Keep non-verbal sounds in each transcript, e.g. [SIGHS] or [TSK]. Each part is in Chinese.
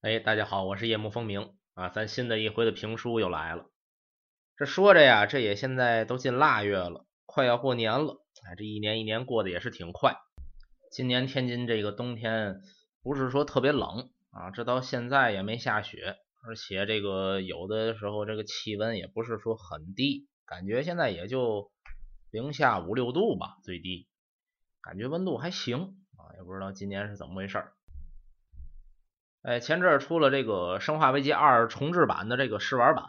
哎，大家好，我是夜幕风鸣啊，咱新的一回的评书又来了。这说着呀，这也现在都进腊月了，快要过年了。哎，这一年一年过得也是挺快。今年天津这个冬天不是说特别冷啊，这到现在也没下雪，而且这个有的时候这个气温也不是说很低，感觉现在也就零下五六度吧，最低，感觉温度还行啊，也不知道今年是怎么回事儿。哎，前阵儿出了这个《生化危机二》重置版的这个试玩版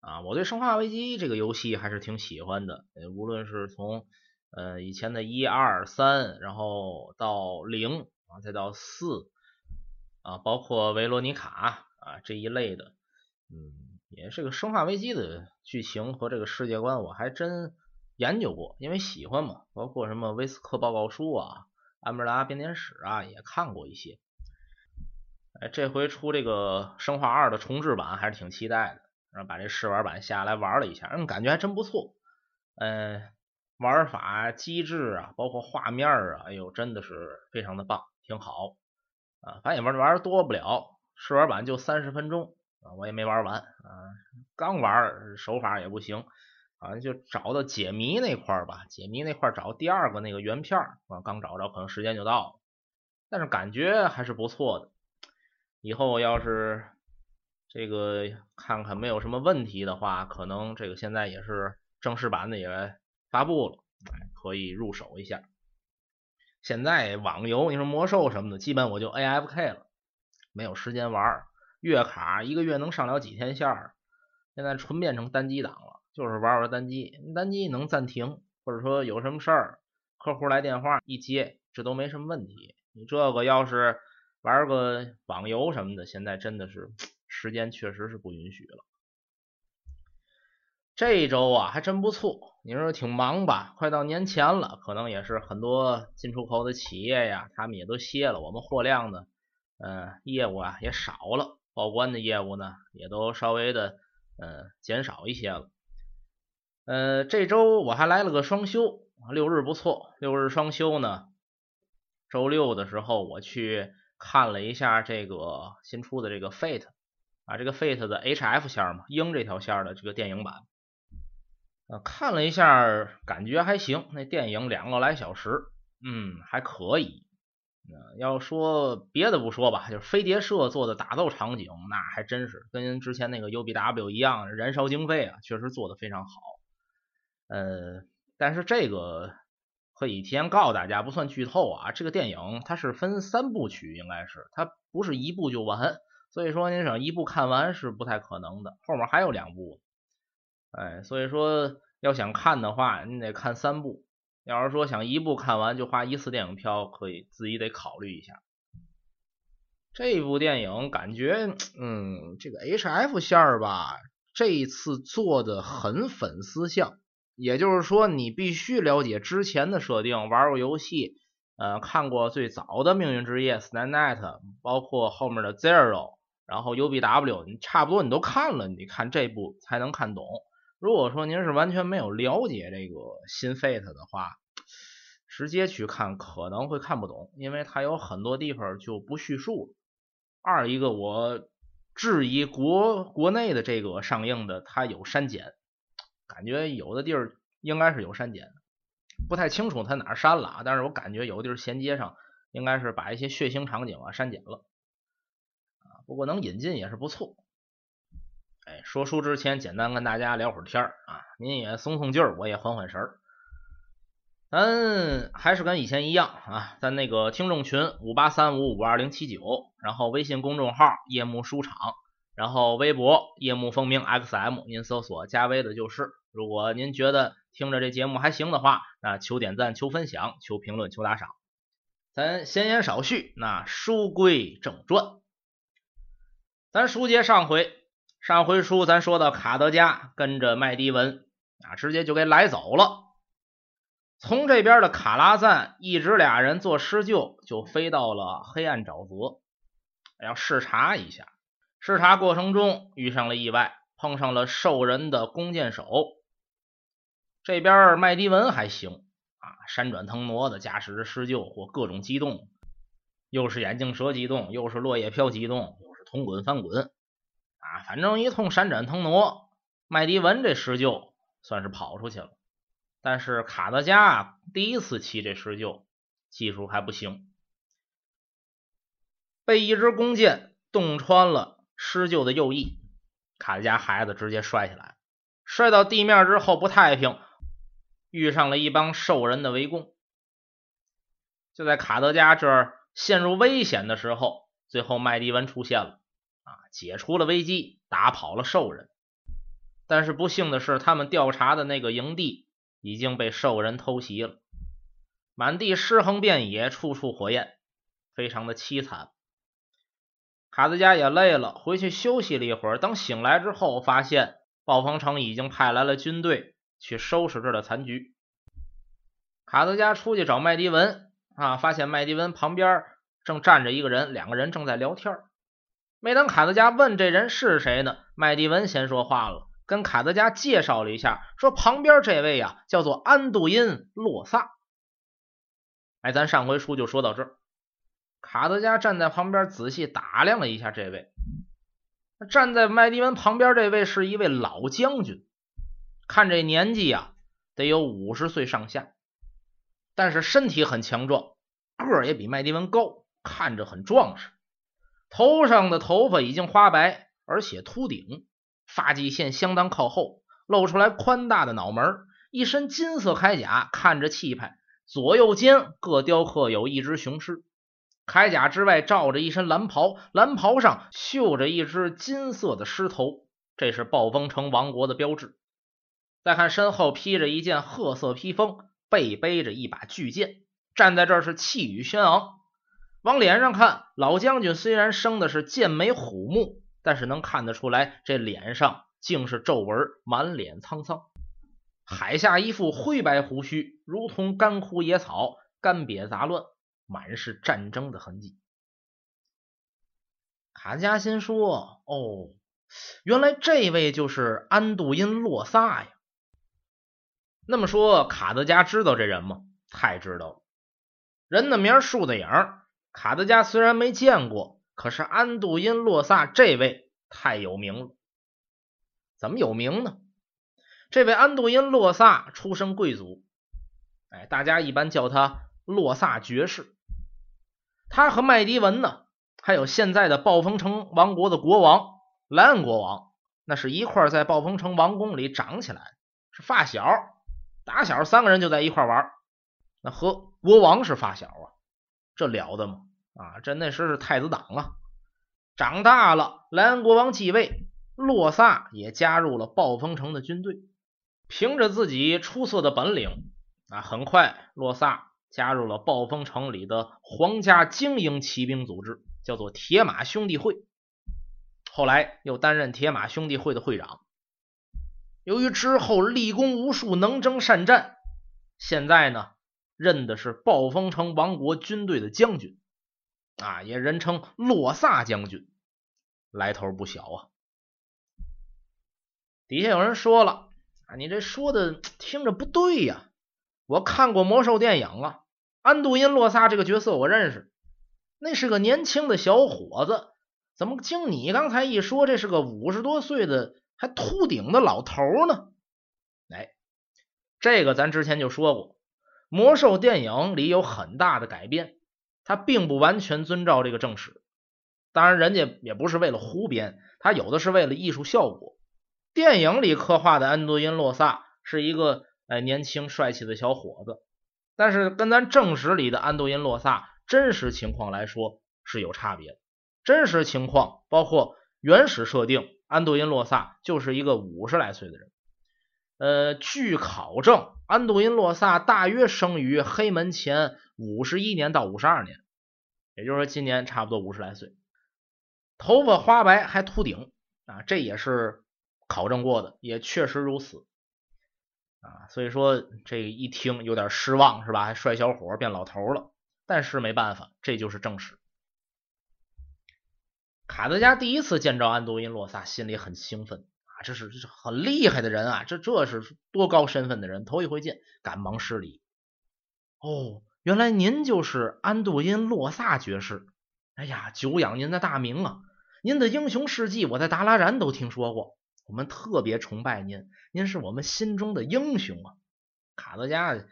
啊，我对《生化危机》这个游戏还是挺喜欢的。无论是从呃以前的一二三，然后到零啊，再到四啊，包括维罗妮卡啊这一类的，嗯，也是个《生化危机》的剧情和这个世界观，我还真研究过，因为喜欢嘛。包括什么威斯克报告书啊、安布拉编年史啊，也看过一些。哎，这回出这个《生化二》的重置版还是挺期待的，然后把这试玩版下来玩了一下，嗯，感觉还真不错。嗯，玩法机制啊，包括画面啊，哎呦，真的是非常的棒，挺好啊。反正也玩玩多不了，试玩版就三十分钟啊，我也没玩完啊，刚玩手法也不行，好像就找到解谜那块吧，解谜那块找第二个那个原片啊，刚找着，可能时间就到了，但是感觉还是不错的。以后要是这个看看没有什么问题的话，可能这个现在也是正式版的也发布了，可以入手一下。现在网游你说魔兽什么的，基本我就 AFK 了，没有时间玩。月卡一个月能上了几天线，现在纯变成单机党了，就是玩玩单机，单机能暂停，或者说有什么事儿，客户来电话一接，这都没什么问题。你这个要是。玩个网游什么的，现在真的是时间确实是不允许了。这一周啊，还真不错。你说挺忙吧？快到年前了，可能也是很多进出口的企业呀，他们也都歇了。我们货量呢，嗯，业务啊也少了，报关的业务呢也都稍微的嗯减少一些了。呃，这周我还来了个双休，六日不错。六日双休呢，周六的时候我去。看了一下这个新出的这个 Fate 啊，这个 Fate 的 HF 线嘛，鹰这条线的这个电影版，呃，看了一下，感觉还行。那电影两个来小时，嗯，还可以。要说别的不说吧，就是飞碟社做的打斗场景，那还真是跟之前那个 UBW 一样，燃烧经费啊，确实做的非常好。呃，但是这个。可以提前告诉大家，不算剧透啊。这个电影它是分三部曲，应该是它不是一部就完，所以说您想一部看完是不太可能的，后面还有两部。哎，所以说要想看的话，你得看三部。要是说想一部看完就花一次电影票，可以自己得考虑一下。这部电影感觉，嗯，这个 HF 线儿吧，这一次做的很粉丝向。也就是说，你必须了解之前的设定，玩过游戏，呃，看过最早的《命运之夜》、《Stand Night》，包括后面的《Zero》，然后 UBW，你差不多你都看了，你看这部才能看懂。如果说您是完全没有了解这个新 Fate 的话，直接去看可能会看不懂，因为它有很多地方就不叙述。二一个，我质疑国国内的这个上映的它有删减。感觉有的地儿应该是有删减，不太清楚他哪删了啊。但是我感觉有的地儿衔接上应该是把一些血腥场景啊删减了啊。不过能引进也是不错。哎，说书之前简单跟大家聊会儿天儿啊，您也松松劲儿，我也缓缓神儿。咱还是跟以前一样啊，在那个听众群五八三五五二零七九，然后微信公众号夜幕书场。然后微博夜幕风鸣 XM，您搜索加微的就是。如果您觉得听着这节目还行的话，那求点赞、求分享、求评论、求打赏。咱闲言少叙，那书归正传。咱书接上回，上回书咱说到卡德加跟着麦迪文啊，直接就给来走了。从这边的卡拉赞，一直俩人做施救，就飞到了黑暗沼泽，要视察一下。视察过程中遇上了意外，碰上了兽人的弓箭手。这边麦迪文还行啊，闪转腾挪的驾驶着施救或各种机动，又是眼镜蛇机动，又是落叶飘机动，又是铜滚翻滚啊，反正一通闪转腾挪，麦迪文这施救算是跑出去了。但是卡德加第一次骑这施救，技术还不行，被一支弓箭洞穿了施救的右翼，卡德加孩子直接摔下来，摔到地面之后不太平，遇上了一帮兽人的围攻。就在卡德加这儿陷入危险的时候，最后麦迪文出现了，啊，解除了危机，打跑了兽人。但是不幸的是，他们调查的那个营地。已经被兽人偷袭了，满地尸横遍野，处处火焰，非常的凄惨。卡德加也累了，回去休息了一会儿。等醒来之后，发现暴风城已经派来了军队去收拾这儿的残局。卡德加出去找麦迪文啊，发现麦迪文旁边正站着一个人，两个人正在聊天。没等卡德加问这人是谁呢，麦迪文先说话了。跟卡德加介绍了一下，说旁边这位啊叫做安杜因·洛萨。哎，咱上回书就说到这儿。卡德加站在旁边仔细打量了一下这位，站在麦迪文旁边这位是一位老将军，看这年纪呀得有五十岁上下，但是身体很强壮，个儿也比麦迪文高，看着很壮实。头上的头发已经花白，而且秃顶。发际线相当靠后，露出来宽大的脑门，一身金色铠甲，看着气派。左右肩各雕刻有一只雄狮，铠甲之外罩着一身蓝袍，蓝袍上绣着一只金色的狮头，这是暴风城王国的标志。再看身后披着一件褐色披风，背背着一把巨剑，站在这儿是气宇轩昂。往脸上看，老将军虽然生的是剑眉虎目。但是能看得出来，这脸上竟是皱纹，满脸沧桑，海下一副灰白胡须，如同干枯野草，干瘪杂乱，满是战争的痕迹。卡加心说：“哦，原来这位就是安杜因·洛萨呀。”那么说，卡德加知道这人吗？太知道了，人的名，树的影，卡德加虽然没见过。可是安杜因·洛萨这位太有名了，怎么有名呢？这位安杜因·洛萨出身贵族，哎，大家一般叫他洛萨爵士。他和麦迪文呢，还有现在的暴风城王国的国王莱恩国王，那是一块在暴风城王宫里长起来，是发小，打小三个人就在一块玩。那和国王是发小啊，这了得吗？啊，这那时是太子党啊！长大了，莱恩国王继位，洛萨也加入了暴风城的军队。凭着自己出色的本领啊，很快洛萨加入了暴风城里的皇家精英骑兵组织，叫做铁马兄弟会。后来又担任铁马兄弟会的会长。由于之后立功无数，能征善战，现在呢，任的是暴风城王国军队的将军。啊，也人称洛萨将军，来头不小啊！底下有人说了啊，你这说的听着不对呀！我看过魔兽电影啊，安杜因·洛萨这个角色我认识，那是个年轻的小伙子，怎么经你刚才一说，这是个五十多岁的还秃顶的老头呢？哎，这个咱之前就说过，魔兽电影里有很大的改编。他并不完全遵照这个正史，当然人家也不是为了胡编，他有的是为了艺术效果。电影里刻画的安多因·洛萨是一个哎年轻帅气的小伙子，但是跟咱正史里的安多因·洛萨真实情况来说是有差别的。真实情况包括原始设定，安杜因·洛萨就是一个五十来岁的人。呃，据考证，安杜因·洛萨大约生于黑门前。五十一年到五十二年，也就是说今年差不多五十来岁，头发花白还秃顶啊，这也是考证过的，也确实如此啊。所以说这一听有点失望是吧？还帅小伙变老头了，但是没办法，这就是正史。卡德加第一次见着安多因洛萨，心里很兴奋啊，这是这是很厉害的人啊，这这是多高身份的人，头一回见，赶忙施礼。哦。原来您就是安杜因·洛萨爵士，哎呀，久仰您的大名啊！您的英雄事迹我在达拉然都听说过，我们特别崇拜您，您是我们心中的英雄啊！卡德加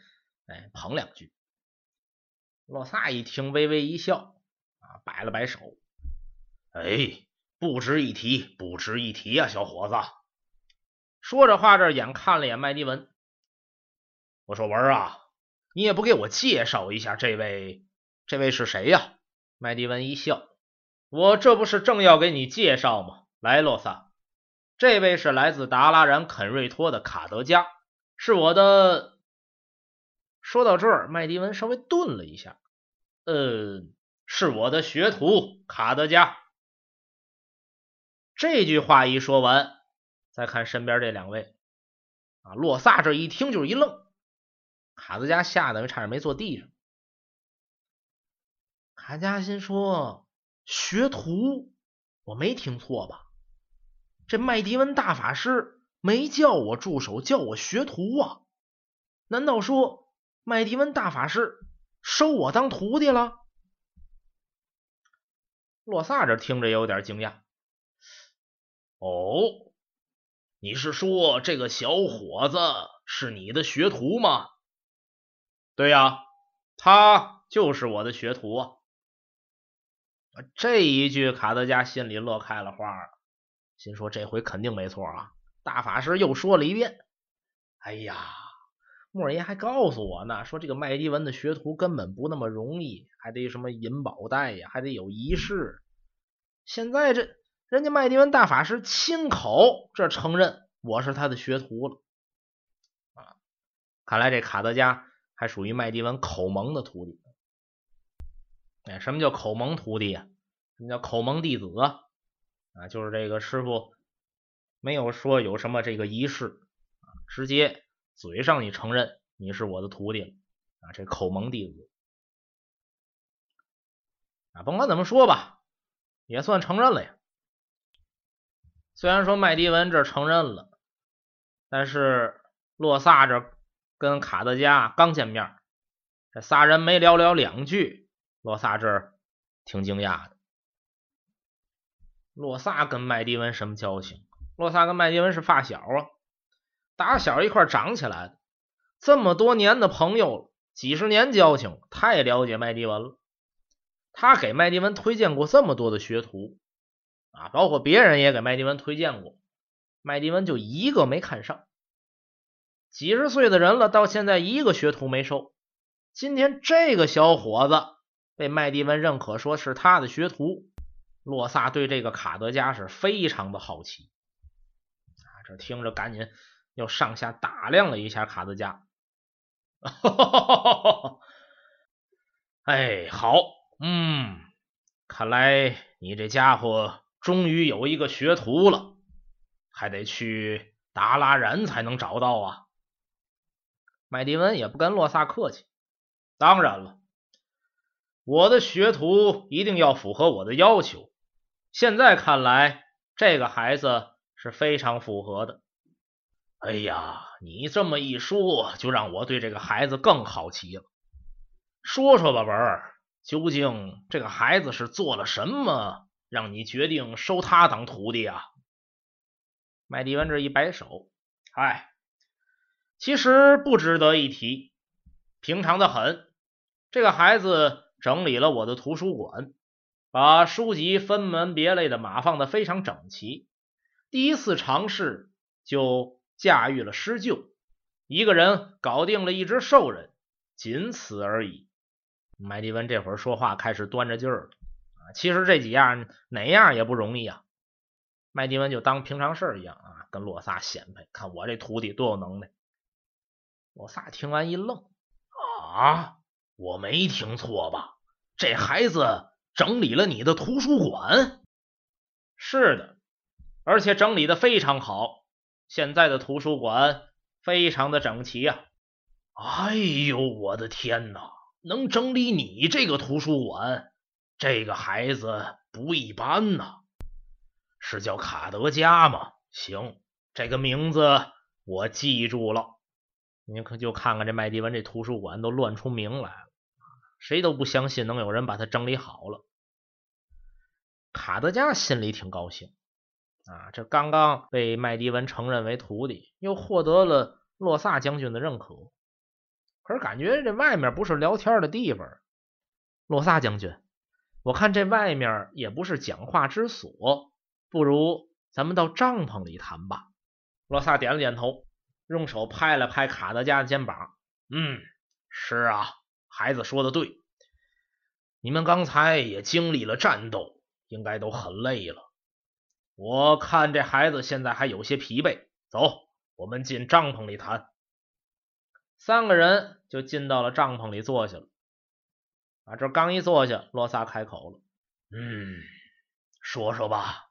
哎捧两句，洛萨一听微微一笑啊，摆了摆手，哎，不值一提，不值一提啊，小伙子。说着话，这眼看了眼麦迪文，我说文啊，你也不给我介绍一下这位，这位是谁呀？麦迪文一笑。我这不是正要给你介绍吗？来，洛萨，这位是来自达拉然肯瑞托的卡德加，是我的。说到这儿，麦迪文稍微顿了一下，呃，是我的学徒卡德加。这句话一说完，再看身边这两位，啊，洛萨这一听就是一愣，卡德加吓得差点没坐地上。卡加心说。学徒，我没听错吧？这麦迪文大法师没叫我助手，叫我学徒啊？难道说麦迪文大法师收我当徒弟了？洛萨这听着有点惊讶。哦，你是说这个小伙子是你的学徒吗？对呀，他就是我的学徒。这一句，卡德加心里乐开了花，心说这回肯定没错啊！大法师又说了一遍：“哎呀，莫爷还告诉我呢，说这个麦迪文的学徒根本不那么容易，还得什么银宝袋呀，还得有仪式。现在这人家麦迪文大法师亲口这承认我是他的学徒了啊！看来这卡德加还属于麦迪文口蒙的徒弟。”哎，什么叫口蒙徒弟啊？什么叫口蒙弟子啊？啊，就是这个师傅没有说有什么这个仪式啊，直接嘴上你承认你是我的徒弟了啊，这口蒙弟子啊，甭管怎么说吧，也算承认了呀。虽然说麦迪文这承认了，但是洛萨这跟卡德加刚见面，这仨人没聊聊两句。洛萨这挺惊讶的。洛萨跟麦迪文什么交情？洛萨跟麦迪文是发小啊，打小一块长起来的，这么多年的朋友了，几十年交情，太了解麦迪文了。他给麦迪文推荐过这么多的学徒啊，包括别人也给麦迪文推荐过，麦迪文就一个没看上。几十岁的人了，到现在一个学徒没收。今天这个小伙子。被麦迪文认可，说是他的学徒。洛萨对这个卡德加是非常的好奇啊！这听着，赶紧又上下打量了一下卡德加。哈 [LAUGHS] 哎，好，嗯，看来你这家伙终于有一个学徒了，还得去达拉然才能找到啊！麦迪文也不跟洛萨客气，当然了。我的学徒一定要符合我的要求。现在看来，这个孩子是非常符合的。哎呀，你这么一说，就让我对这个孩子更好奇了。说说吧，文儿，究竟这个孩子是做了什么，让你决定收他当徒弟啊？麦迪文这一摆手，哎，其实不值得一提，平常的很。这个孩子。整理了我的图书馆，把书籍分门别类的码放的非常整齐。第一次尝试就驾驭了狮鹫，一个人搞定了一只兽人，仅此而已。麦迪文这会儿说话开始端着劲儿了！其实这几样哪样也不容易啊。麦迪文就当平常事一样啊，跟洛萨显摆，看我这徒弟多有能耐。洛萨听完一愣啊！我没听错吧？这孩子整理了你的图书馆？是的，而且整理的非常好。现在的图书馆非常的整齐呀！哎呦，我的天哪！能整理你这个图书馆，这个孩子不一般呐！是叫卡德加吗？行，这个名字我记住了。你可就看看这麦迪文这图书馆都乱出名来了，谁都不相信能有人把它整理好了。卡德加心里挺高兴啊，这刚刚被麦迪文承认为徒弟，又获得了洛萨将军的认可。可是感觉这外面不是聊天的地方，洛萨将军，我看这外面也不是讲话之所，不如咱们到帐篷里谈吧。罗萨点了点头，用手拍了拍卡德加的肩膀，嗯，是啊，孩子说的对，你们刚才也经历了战斗。应该都很累了，我看这孩子现在还有些疲惫。走，我们进帐篷里谈。三个人就进到了帐篷里坐下了。啊，这刚一坐下，罗萨开口了：“嗯，说说吧，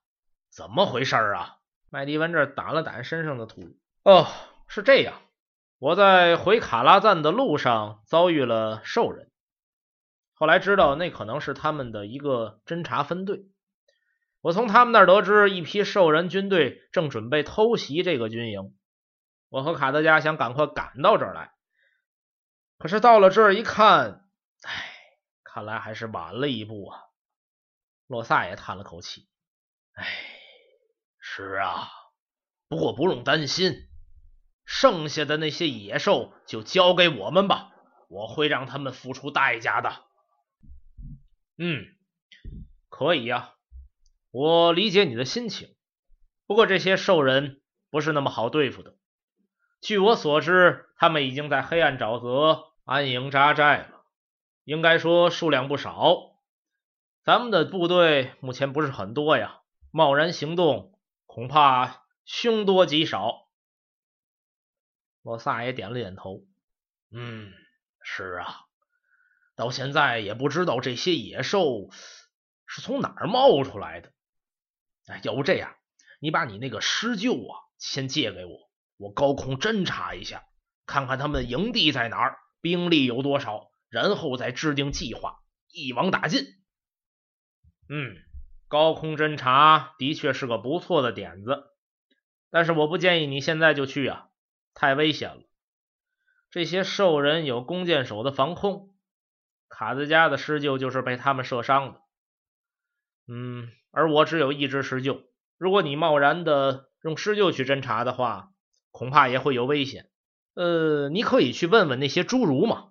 怎么回事啊？”麦迪文这掸了掸身上的土。哦，是这样，我在回卡拉赞的路上遭遇了兽人。后来知道那可能是他们的一个侦察分队，我从他们那儿得知一批兽人军队正准备偷袭这个军营，我和卡德加想赶快赶到这儿来，可是到了这儿一看，唉，看来还是晚了一步啊。洛萨也叹了口气，唉，是啊，不过不用担心，剩下的那些野兽就交给我们吧，我会让他们付出代价的。嗯，可以呀，我理解你的心情。不过这些兽人不是那么好对付的。据我所知，他们已经在黑暗沼泽安营扎寨了，应该说数量不少。咱们的部队目前不是很多呀，贸然行动恐怕凶多吉少。罗萨也点了点头。嗯，是啊。到现在也不知道这些野兽是从哪儿冒出来的。哎，要不这样，你把你那个施救啊先借给我，我高空侦察一下，看看他们的营地在哪儿，兵力有多少，然后再制定计划，一网打尽。嗯，高空侦察的确是个不错的点子，但是我不建议你现在就去啊，太危险了。这些兽人有弓箭手的防空。卡兹加的施救就是被他们射伤的，嗯，而我只有一支施救。如果你贸然的用施救去侦查的话，恐怕也会有危险。呃，你可以去问问那些侏儒嘛，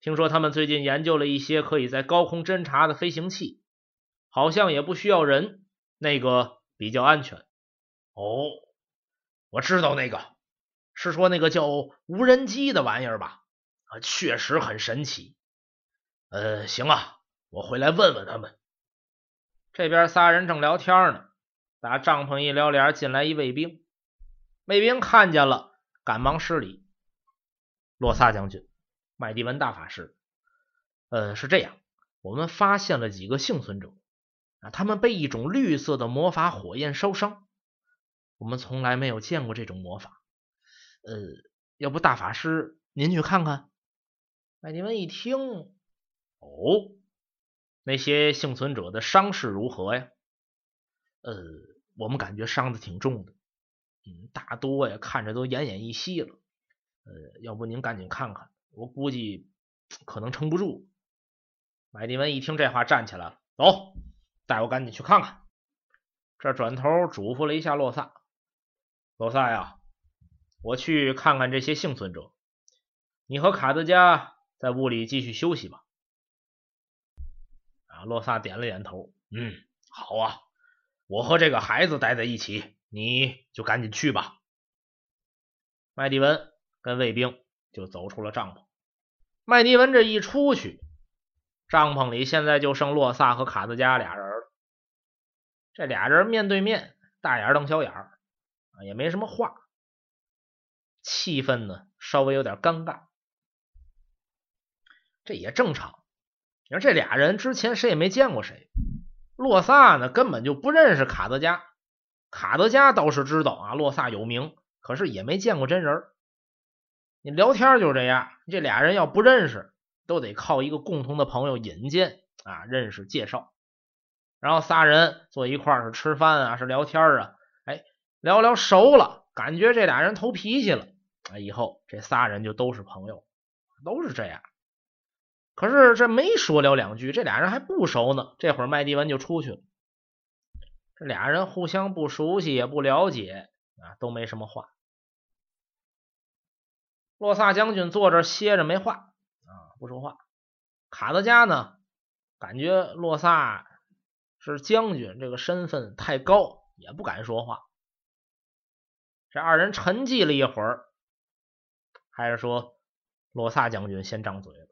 听说他们最近研究了一些可以在高空侦察的飞行器，好像也不需要人，那个比较安全。哦，我知道那个，是说那个叫无人机的玩意儿吧？啊，确实很神奇。呃，行啊，我回来问问他们。这边仨人正聊天呢，打帐篷一撩帘进来一卫兵。卫兵看见了，赶忙施礼：“洛萨将军，麦迪文大法师，呃，是这样，我们发现了几个幸存者啊，他们被一种绿色的魔法火焰烧伤。我们从来没有见过这种魔法，呃，要不大法师您去看看？”麦迪文一听。哦，那些幸存者的伤势如何呀？呃，我们感觉伤的挺重的，嗯，大多呀看着都奄奄一息了。呃，要不您赶紧看看，我估计 [TSK] 可能撑不住。麦迪文一听这话，站起来了，走，带我赶紧去看看。这转头嘱咐了一下洛萨，洛萨呀，我去看看这些幸存者，你和卡德加在屋里继续休息吧。啊洛萨点了点头，嗯，好啊，我和这个孩子待在一起，你就赶紧去吧。麦迪文跟卫兵就走出了帐篷。麦迪文这一出去，帐篷里现在就剩洛萨和卡德加俩人了。这俩人面对面，大眼瞪小眼啊，也没什么话，气氛呢稍微有点尴尬，这也正常。你说这俩人之前谁也没见过谁，洛萨呢根本就不认识卡德加，卡德加倒是知道啊，洛萨有名，可是也没见过真人。你聊天就是这样，这俩人要不认识，都得靠一个共同的朋友引荐啊，认识介绍，然后仨人坐一块是吃饭啊，是聊天啊，哎，聊聊熟了，感觉这俩人投脾气了，啊，以后这仨人就都是朋友，都是这样。可是这没说了两句，这俩人还不熟呢。这会儿麦迪文就出去了。这俩人互相不熟悉，也不了解啊，都没什么话。洛萨将军坐这歇着没话啊，不说话。卡德加呢，感觉洛萨是将军，这个身份太高，也不敢说话。这二人沉寂了一会儿，还是说洛萨将军先张嘴了：“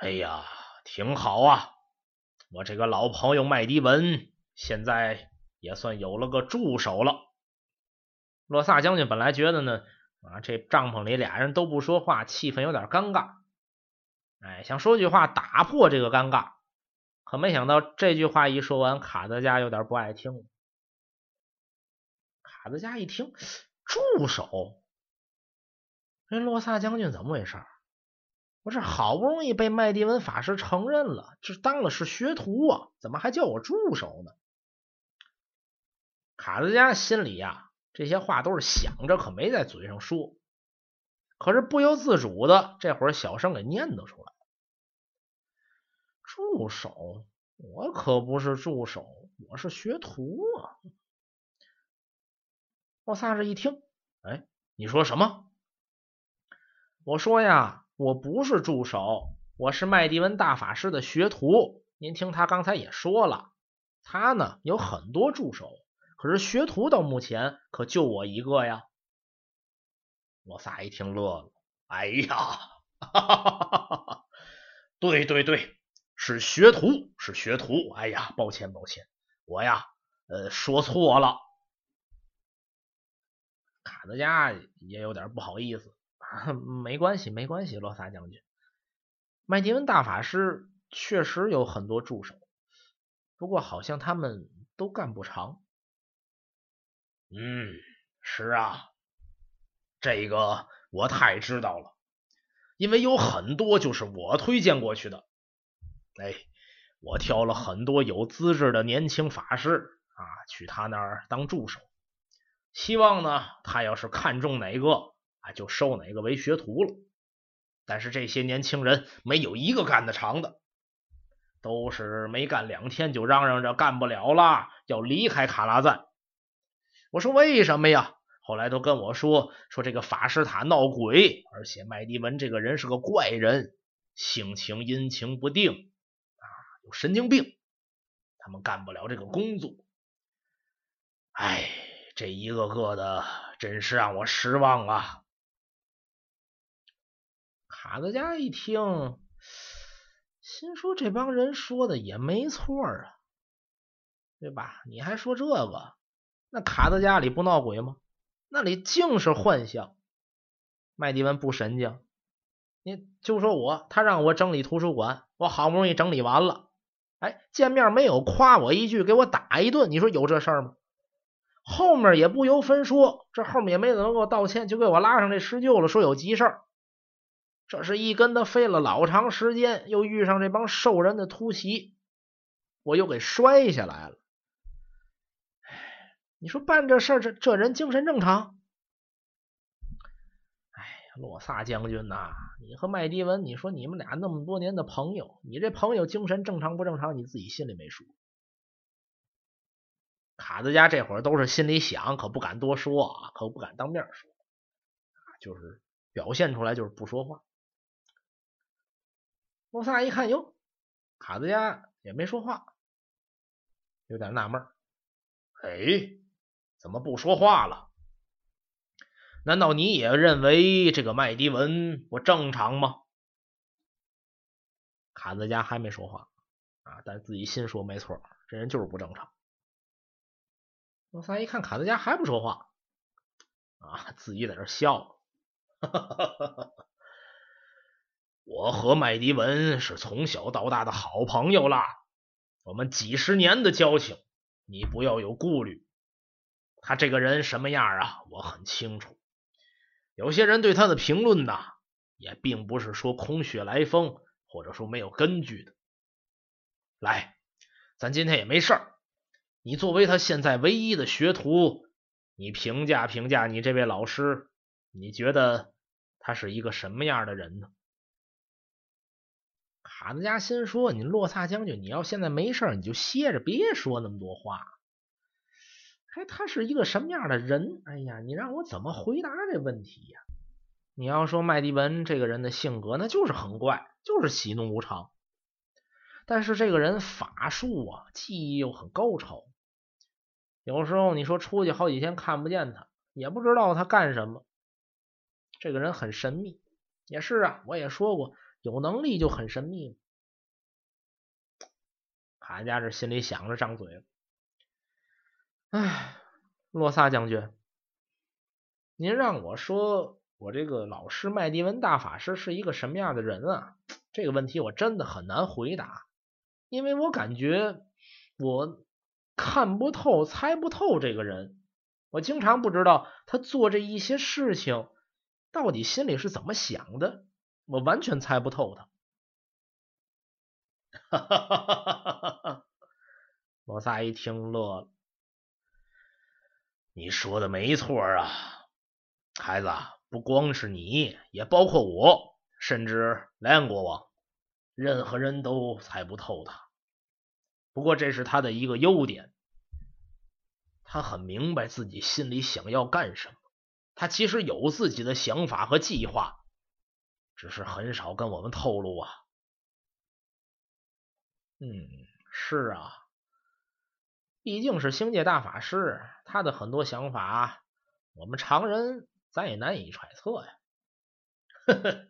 哎呀，挺好啊！我这个老朋友麦迪文现在也算有了个助手了。”洛萨将军本来觉得呢。啊，这帐篷里俩人都不说话，气氛有点尴尬。哎，想说句话打破这个尴尬，可没想到这句话一说完，卡德加有点不爱听了。卡德加一听，助手，这洛萨将军怎么回事？我这好不容易被麦迪文法师承认了，这当了是学徒啊，怎么还叫我助手呢？卡德加心里呀。这些话都是想着，可没在嘴上说。可是不由自主的，这会儿小声给念叨出来：“助手，我可不是助手，我是学徒啊！”我萨这一听，哎，你说什么？我说呀，我不是助手，我是麦迪文大法师的学徒。您听他刚才也说了，他呢有很多助手。可是学徒到目前可就我一个呀！罗萨一听乐了，哎呀，哈哈哈对对对，是学徒，是学徒。哎呀，抱歉抱歉，我呀，呃，说错了。卡德加也有点不好意思，[LAUGHS] 没关系没关系，罗萨将军，麦迪文大法师确实有很多助手，不过好像他们都干不长。嗯，是啊，这个我太知道了，因为有很多就是我推荐过去的。哎，我挑了很多有资质的年轻法师啊，去他那儿当助手，希望呢，他要是看中哪个啊，就收哪个为学徒了。但是这些年轻人没有一个干得长的，都是没干两天就嚷嚷着干不了了，要离开卡拉赞。我说为什么呀？后来都跟我说说这个法师塔闹鬼，而且麦迪文这个人是个怪人，性情阴晴不定啊，有神经病，他们干不了这个工作。哎，这一个个的真是让我失望啊！卡德加一听，心说这帮人说的也没错啊，对吧？你还说这个？那卡德家里不闹鬼吗？那里净是幻象。麦迪文不神经，你就说我，他让我整理图书馆，我好不容易整理完了，哎，见面没有夸我一句，给我打一顿，你说有这事儿吗？后面也不由分说，这后面也没怎么给我道歉，就给我拉上这施救了，说有急事儿。这是一跟他费了老长时间，又遇上这帮兽人的突袭，我又给摔下来了。你说办这事儿，这这人精神正常？哎呀，洛萨将军呐，你和麦迪文，你说你们俩那么多年的朋友，你这朋友精神正常不正常？你自己心里没数。卡德加这会儿都是心里想，可不敢多说啊，可不敢当面说，就是表现出来就是不说话。洛萨一看，哟，卡德加也没说话，有点纳闷哎。怎么不说话了？难道你也认为这个麦迪文不正常吗？卡德加还没说话啊，但自己心说没错，这人就是不正常。罗萨一看卡德加还不说话啊，自己在这笑。我和麦迪文是从小到大的好朋友啦，我们几十年的交情，你不要有顾虑。他这个人什么样啊？我很清楚。有些人对他的评论呢，也并不是说空穴来风，或者说没有根据的。来，咱今天也没事儿。你作为他现在唯一的学徒，你评价评价你这位老师，你觉得他是一个什么样的人呢？卡子家心说：“你洛萨将军，你要现在没事，你就歇着，别说那么多话。哎，他是一个什么样的人？哎呀，你让我怎么回答这问题呀？你要说麦迪文这个人的性格，那就是很怪，就是喜怒无常。但是这个人法术啊，技艺又很高超。有时候你说出去好几天看不见他，也不知道他干什么。这个人很神秘。也是啊，我也说过。”有能力就很神秘。卡家这心里想着，张嘴了。哎，洛萨将军，您让我说，我这个老师麦迪文大法师是一个什么样的人啊？这个问题我真的很难回答，因为我感觉我看不透、猜不透这个人。我经常不知道他做这一些事情到底心里是怎么想的。我完全猜不透他。[LAUGHS] 哈哈哈哈哈哈！罗萨一听乐了。你说的没错啊，孩子，不光是你，也包括我，甚至莱恩国王，任何人都猜不透他。不过这是他的一个优点，他很明白自己心里想要干什么，他其实有自己的想法和计划。只是很少跟我们透露啊。嗯，是啊，毕竟是星界大法师，他的很多想法，我们常人咱也难以揣测呀。呵呵，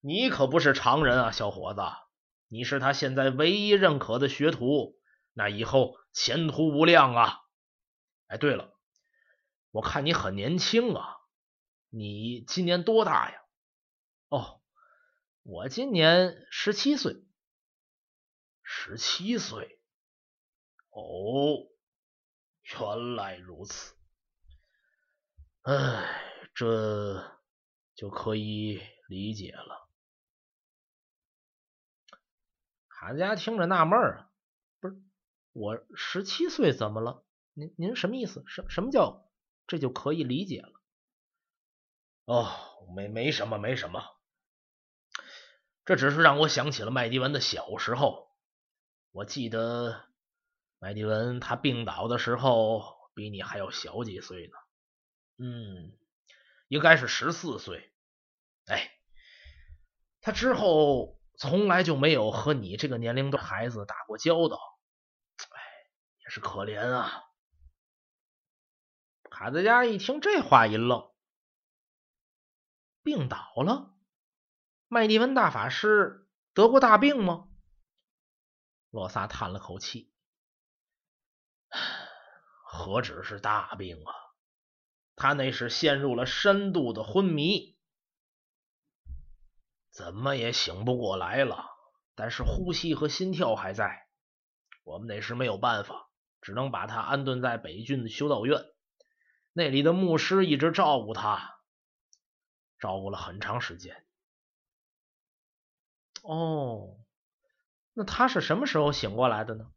你可不是常人啊，小伙子，你是他现在唯一认可的学徒，那以后前途无量啊。哎，对了，我看你很年轻啊，你今年多大呀？哦。我今年十七岁，十七岁，哦，原来如此，哎，这就可以理解了。韩家听着纳闷啊，不是我十七岁怎么了？您您什么意思？什什么叫这就可以理解了？哦，没没什么，没什么。这只是让我想起了麦迪文的小时候。我记得麦迪文他病倒的时候比你还要小几岁呢。嗯，应该是十四岁。哎，他之后从来就没有和你这个年龄的孩子打过交道。哎，也是可怜啊。卡德加一听这话一愣，病倒了。麦迪文大法师得过大病吗？罗萨叹了口气：“ [SIGHS] 何止是大病啊，他那是陷入了深度的昏迷，怎么也醒不过来了。但是呼吸和心跳还在。我们那时没有办法，只能把他安顿在北郡的修道院，那里的牧师一直照顾他，照顾了很长时间。”哦，那他是什么时候醒过来的呢？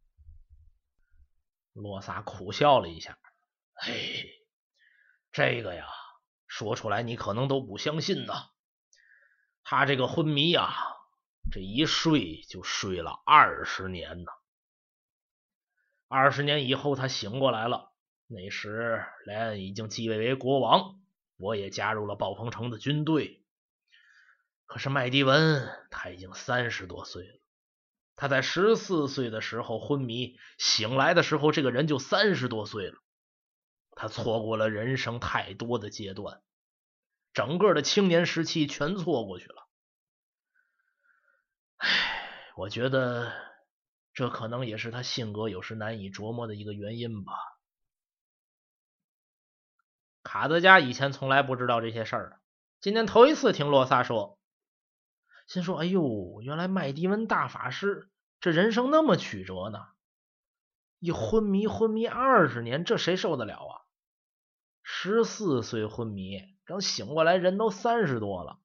洛萨苦笑了一下，嘿，这个呀，说出来你可能都不相信呐。他这个昏迷呀，这一睡就睡了二十年呢。二十年以后他醒过来了，那时莱恩已经继位为国王，我也加入了暴风城的军队。可是麦迪文他已经三十多岁了，他在十四岁的时候昏迷，醒来的时候这个人就三十多岁了。他错过了人生太多的阶段，整个的青年时期全错过去了。唉，我觉得这可能也是他性格有时难以琢磨的一个原因吧。卡德加以前从来不知道这些事儿，今天头一次听洛萨说。心说：“哎呦，原来麦迪文大法师这人生那么曲折呢！一昏迷昏迷二十年，这谁受得了啊？十四岁昏迷，等醒过来人都三十多了，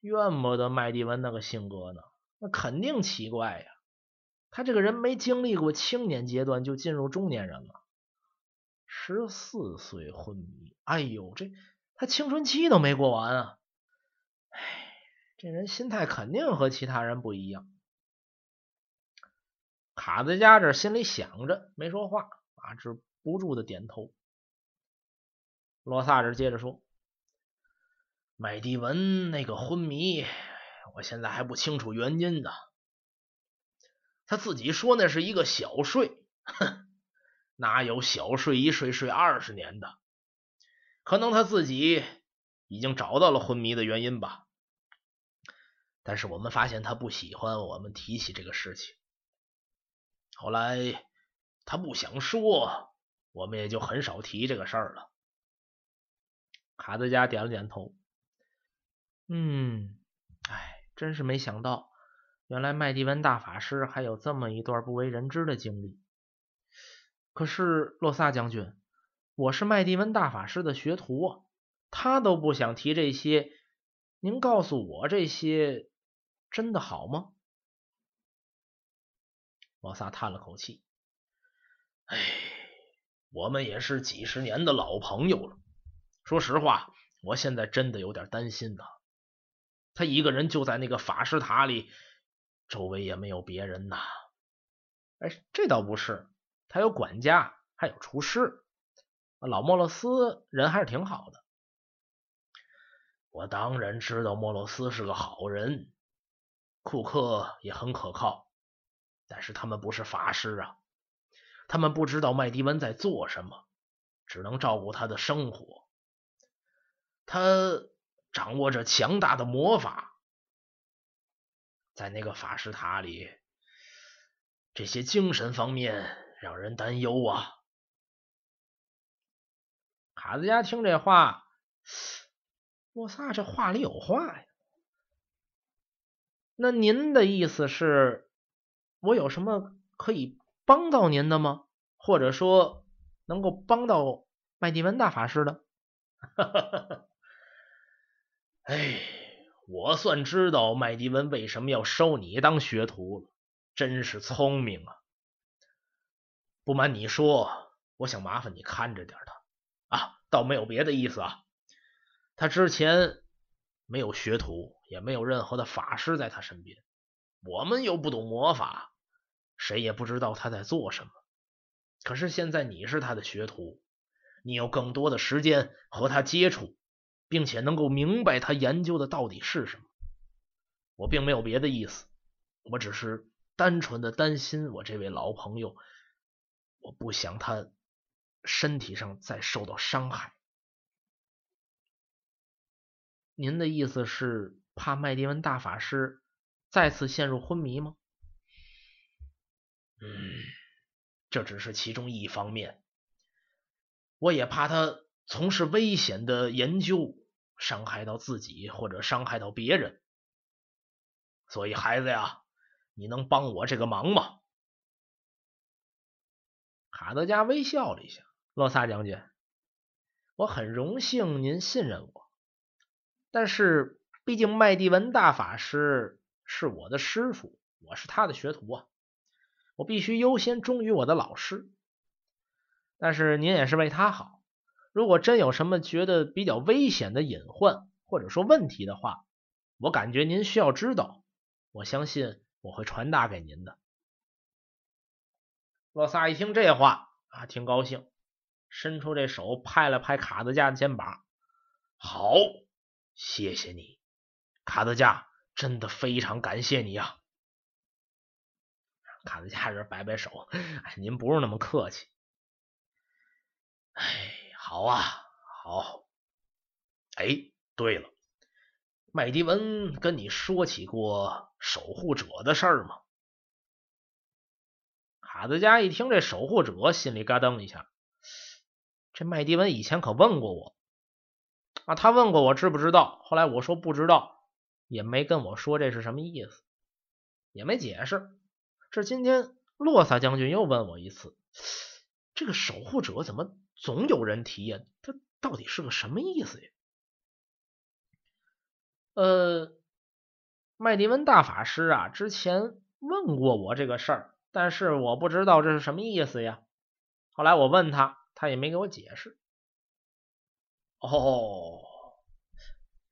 怨不得麦迪文那个性格呢。那肯定奇怪呀！他这个人没经历过青年阶段就进入中年人了，十四岁昏迷，哎呦，这他青春期都没过完啊！哎。”这人心态肯定和其他人不一样，卡子家这心里想着，没说话啊，只不住的点头。罗萨这接着说：“麦迪文那个昏迷，我现在还不清楚原因呢。他自己说那是一个小睡，哼，哪有小睡一睡睡二十年的？可能他自己已经找到了昏迷的原因吧。但是我们发现他不喜欢我们提起这个事情。后来他不想说，我们也就很少提这个事儿了。”卡德加点了点头，嗯，哎，真是没想到，原来麦迪文大法师还有这么一段不为人知的经历。可是洛萨将军，我是麦迪文大法师的学徒，他都不想提这些，您告诉我这些真的好吗？洛萨叹了口气，哎，我们也是几十年的老朋友了。说实话，我现在真的有点担心呐。他一个人就在那个法师塔里，周围也没有别人呐。哎，这倒不是，他有管家，还有厨师。老莫洛斯人还是挺好的。我当然知道莫洛斯是个好人，库克也很可靠，但是他们不是法师啊，他们不知道麦迪文在做什么，只能照顾他的生活。他掌握着强大的魔法，在那个法师塔里，这些精神方面让人担忧啊。卡子家听这话，[SIGHS] 我萨这话里有话呀。那您的意思是，我有什么可以帮到您的吗？或者说，能够帮到麦迪文大法师的？哈哈哈哈。哎，我算知道麦迪文为什么要收你当学徒了，真是聪明啊！不瞒你说，我想麻烦你看着点他啊，倒没有别的意思啊。他之前没有学徒，也没有任何的法师在他身边，我们又不懂魔法，谁也不知道他在做什么。可是现在你是他的学徒，你有更多的时间和他接触。并且能够明白他研究的到底是什么，我并没有别的意思，我只是单纯的担心我这位老朋友，我不想他身体上再受到伤害。您的意思是怕麦迪文大法师再次陷入昏迷吗？嗯，这只是其中一方面，我也怕他从事危险的研究。伤害到自己或者伤害到别人，所以孩子呀，你能帮我这个忙吗？卡德加微笑了一下，洛萨将军，我很荣幸您信任我，但是毕竟麦蒂文大法师是我的师傅，我是他的学徒啊，我必须优先忠于我的老师。但是您也是为他好。如果真有什么觉得比较危险的隐患或者说问题的话，我感觉您需要知道，我相信我会传达给您的。洛萨一听这话啊，挺高兴，伸出这手拍了拍卡德加的肩膀：“好，谢谢你，卡德加，真的非常感谢你呀。”卡德加这摆摆手：“哎，您不用那么客气。”哎。好啊，好。哎，对了，麦迪文跟你说起过守护者的事儿吗？卡德加一听这守护者，心里咯噔一下。这麦迪文以前可问过我啊，他问过我知不知道，后来我说不知道，也没跟我说这是什么意思，也没解释。这今天洛萨将军又问我一次，这个守护者怎么？总有人提呀，他到底是个什么意思呀？呃，麦迪文大法师啊，之前问过我这个事儿，但是我不知道这是什么意思呀。后来我问他，他也没给我解释。哦，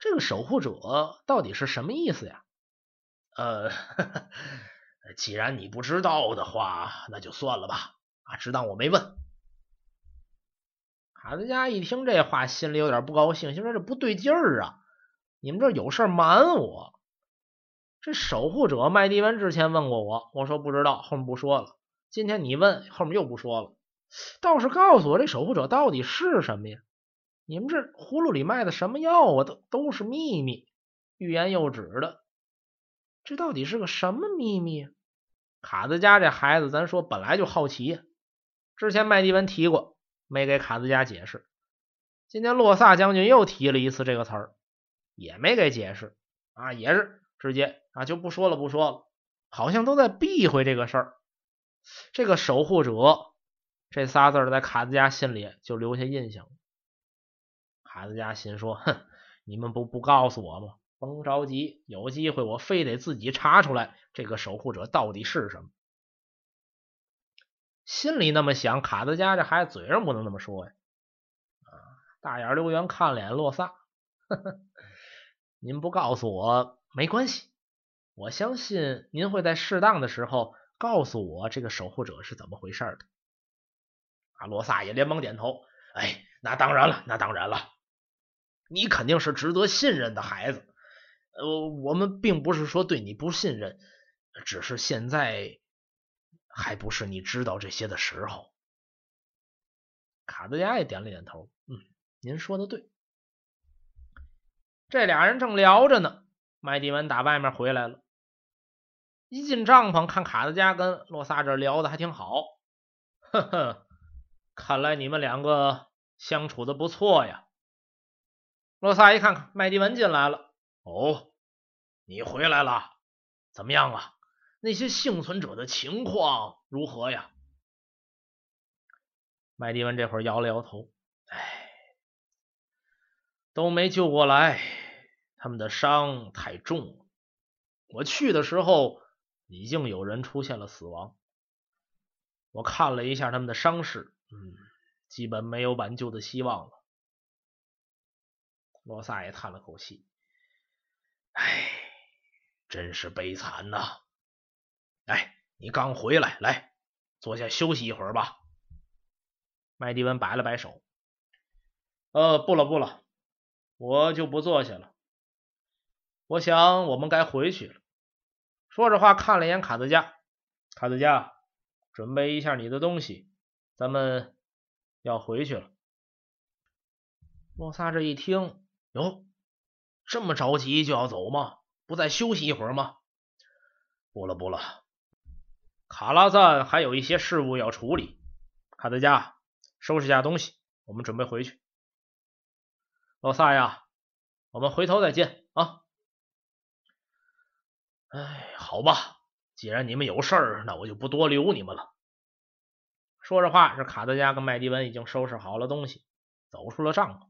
这个守护者到底是什么意思呀？呃，[LAUGHS] 既然你不知道的话，那就算了吧，啊，只当我没问。卡德加一听这话，心里有点不高兴，心说这不对劲儿啊！你们这有事瞒我。这守护者麦迪文之前问过我，我说不知道，后面不说了。今天你问，后面又不说了。倒是告诉我，这守护者到底是什么呀？你们这葫芦里卖的什么药啊？都都是秘密，欲言又止的。这到底是个什么秘密？卡子家这孩子，咱说本来就好奇。之前麦迪文提过，没给卡子家解释。今天洛萨将军又提了一次这个词儿，也没给解释啊，也是直接啊就不说了，不说了，好像都在避讳这个事儿。这个守护者这仨字在卡子家心里就留下印象了。卡子家心说：“哼，你们不不告诉我吗？甭着急，有机会我非得自己查出来这个守护者到底是什么。”心里那么想，卡德加这孩子嘴上不能那么说呀。啊，大眼刘元看了眼洛萨，呵呵，您不告诉我没关系，我相信您会在适当的时候。告诉我这个守护者是怎么回事的？啊，罗萨也连忙点头。哎，那当然了，那当然了，你肯定是值得信任的孩子。呃，我们并不是说对你不信任，只是现在还不是你知道这些的时候。卡德加也点了点头。嗯，您说的对。这俩人正聊着呢，麦迪文打外面回来了。一进帐篷，看卡德加跟洛萨这聊的还挺好，[LAUGHS] 呵呵，看来你们两个相处的不错呀。洛萨一看，麦迪文进来了，哦，你回来了，怎么样啊？那些幸存者的情况如何呀？麦迪文这会儿摇了摇头，哎，都没救过来，他们的伤太重了。我去的时候。已经有人出现了死亡，我看了一下他们的伤势，嗯，基本没有挽救的希望了。罗萨也叹了口气，哎，真是悲惨呐！哎，你刚回来，来坐下休息一会儿吧。麦迪文摆了摆手，呃，不了不了，我就不坐下了。我想我们该回去了。说着话，看了一眼卡德加，卡德加，准备一下你的东西，咱们要回去了。洛萨这一听，哟，这么着急就要走吗？不再休息一会儿吗？不了不了，卡拉赞还有一些事务要处理。卡德加，收拾下东西，我们准备回去。洛萨呀，我们回头再见啊。哎，好吧，既然你们有事儿，那我就不多留你们了。说着话，这卡德加跟麦迪文已经收拾好了东西，走出了帐篷。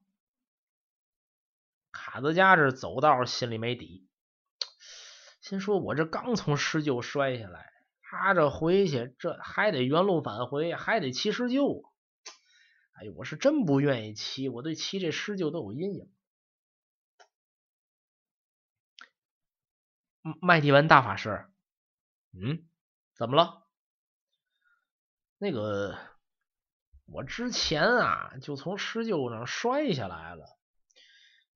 卡德加这走道心里没底，心说：“我这刚从狮鹫摔下来，他这回去这还得原路返回，还得骑狮鹫。哎呦，我是真不愿意骑，我对骑这狮鹫都有阴影。”麦迪文大法师，嗯，怎么了？那个，我之前啊就从狮鹫上摔下来了，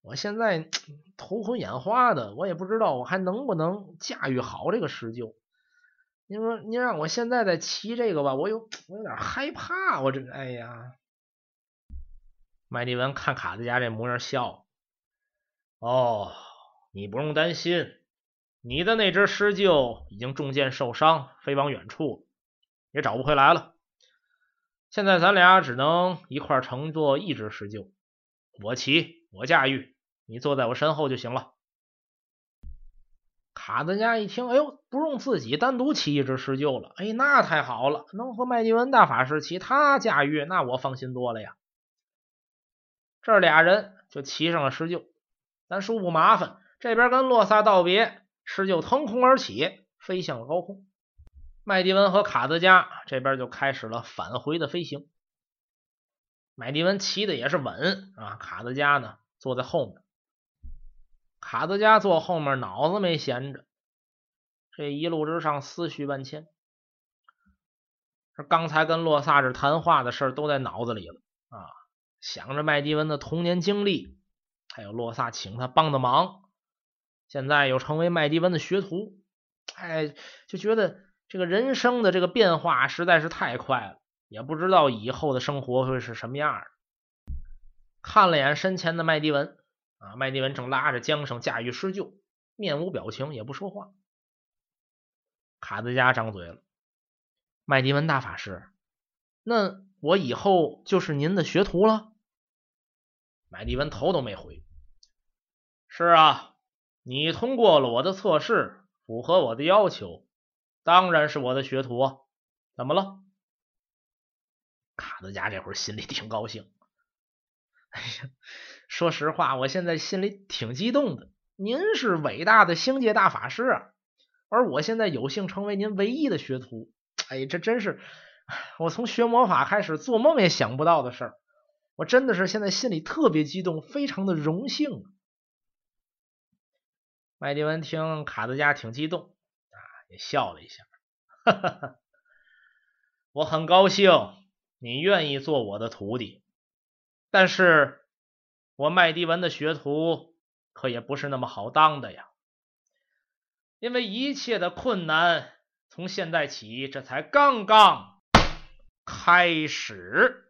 我现在 [TSK] 头昏眼花的，我也不知道我还能不能驾驭好这个狮鹫。您说，您让我现在再骑这个吧，我有 [TSK] 我有点害怕，我这哎呀。麦迪文看卡子家这模样笑，哦，你不用担心。你的那只狮鹫已经中箭受伤，飞往远处，也找不回来了。现在咱俩只能一块乘坐一只狮鹫，我骑，我驾驭，你坐在我身后就行了。卡德加一听，哎呦，不用自己单独骑一只狮鹫了，哎，那太好了，能和麦迪文大法师骑，他驾驭，那我放心多了呀。这俩人就骑上了狮鹫，咱说不麻烦，这边跟洛萨道别。狮鹫腾空而起，飞向了高空。麦迪文和卡德加这边就开始了返回的飞行。麦迪文骑的也是稳啊，卡德加呢坐在后面。卡德加坐后面，脑子没闲着。这一路之上思绪万千，这刚才跟洛萨这谈话的事都在脑子里了啊，想着麦迪文的童年经历，还有洛萨请他帮的忙，现在又成为麦迪文的学徒，哎，就觉得这个人生的这个变化实在是太快了，也不知道以后的生活会是什么样的。看了眼身前的麦迪文啊，麦迪文正拉着缰绳驾驭施救，面无表情，也不说话。卡德加张嘴了：“麦迪文大法师，那我以后就是您的学徒了？”麦迪文头都没回：“是啊，你通过了我的测试，符合我的要求，当然是我的学徒啊。怎么了？”卡德加这会儿心里挺高兴。哎呀，说实话，我现在心里挺激动的。您是伟大的星界大法师啊！而我现在有幸成为您唯一的学徒，哎，这真是我从学魔法开始做梦也想不到的事儿。我真的是现在心里特别激动，非常的荣幸。麦迪文听卡德加挺激动啊，也笑了一下，哈哈哈。我很高兴你愿意做我的徒弟，但是我麦迪文的学徒可也不是那么好当的呀。因为一切的困难从现在起，这才刚刚开始。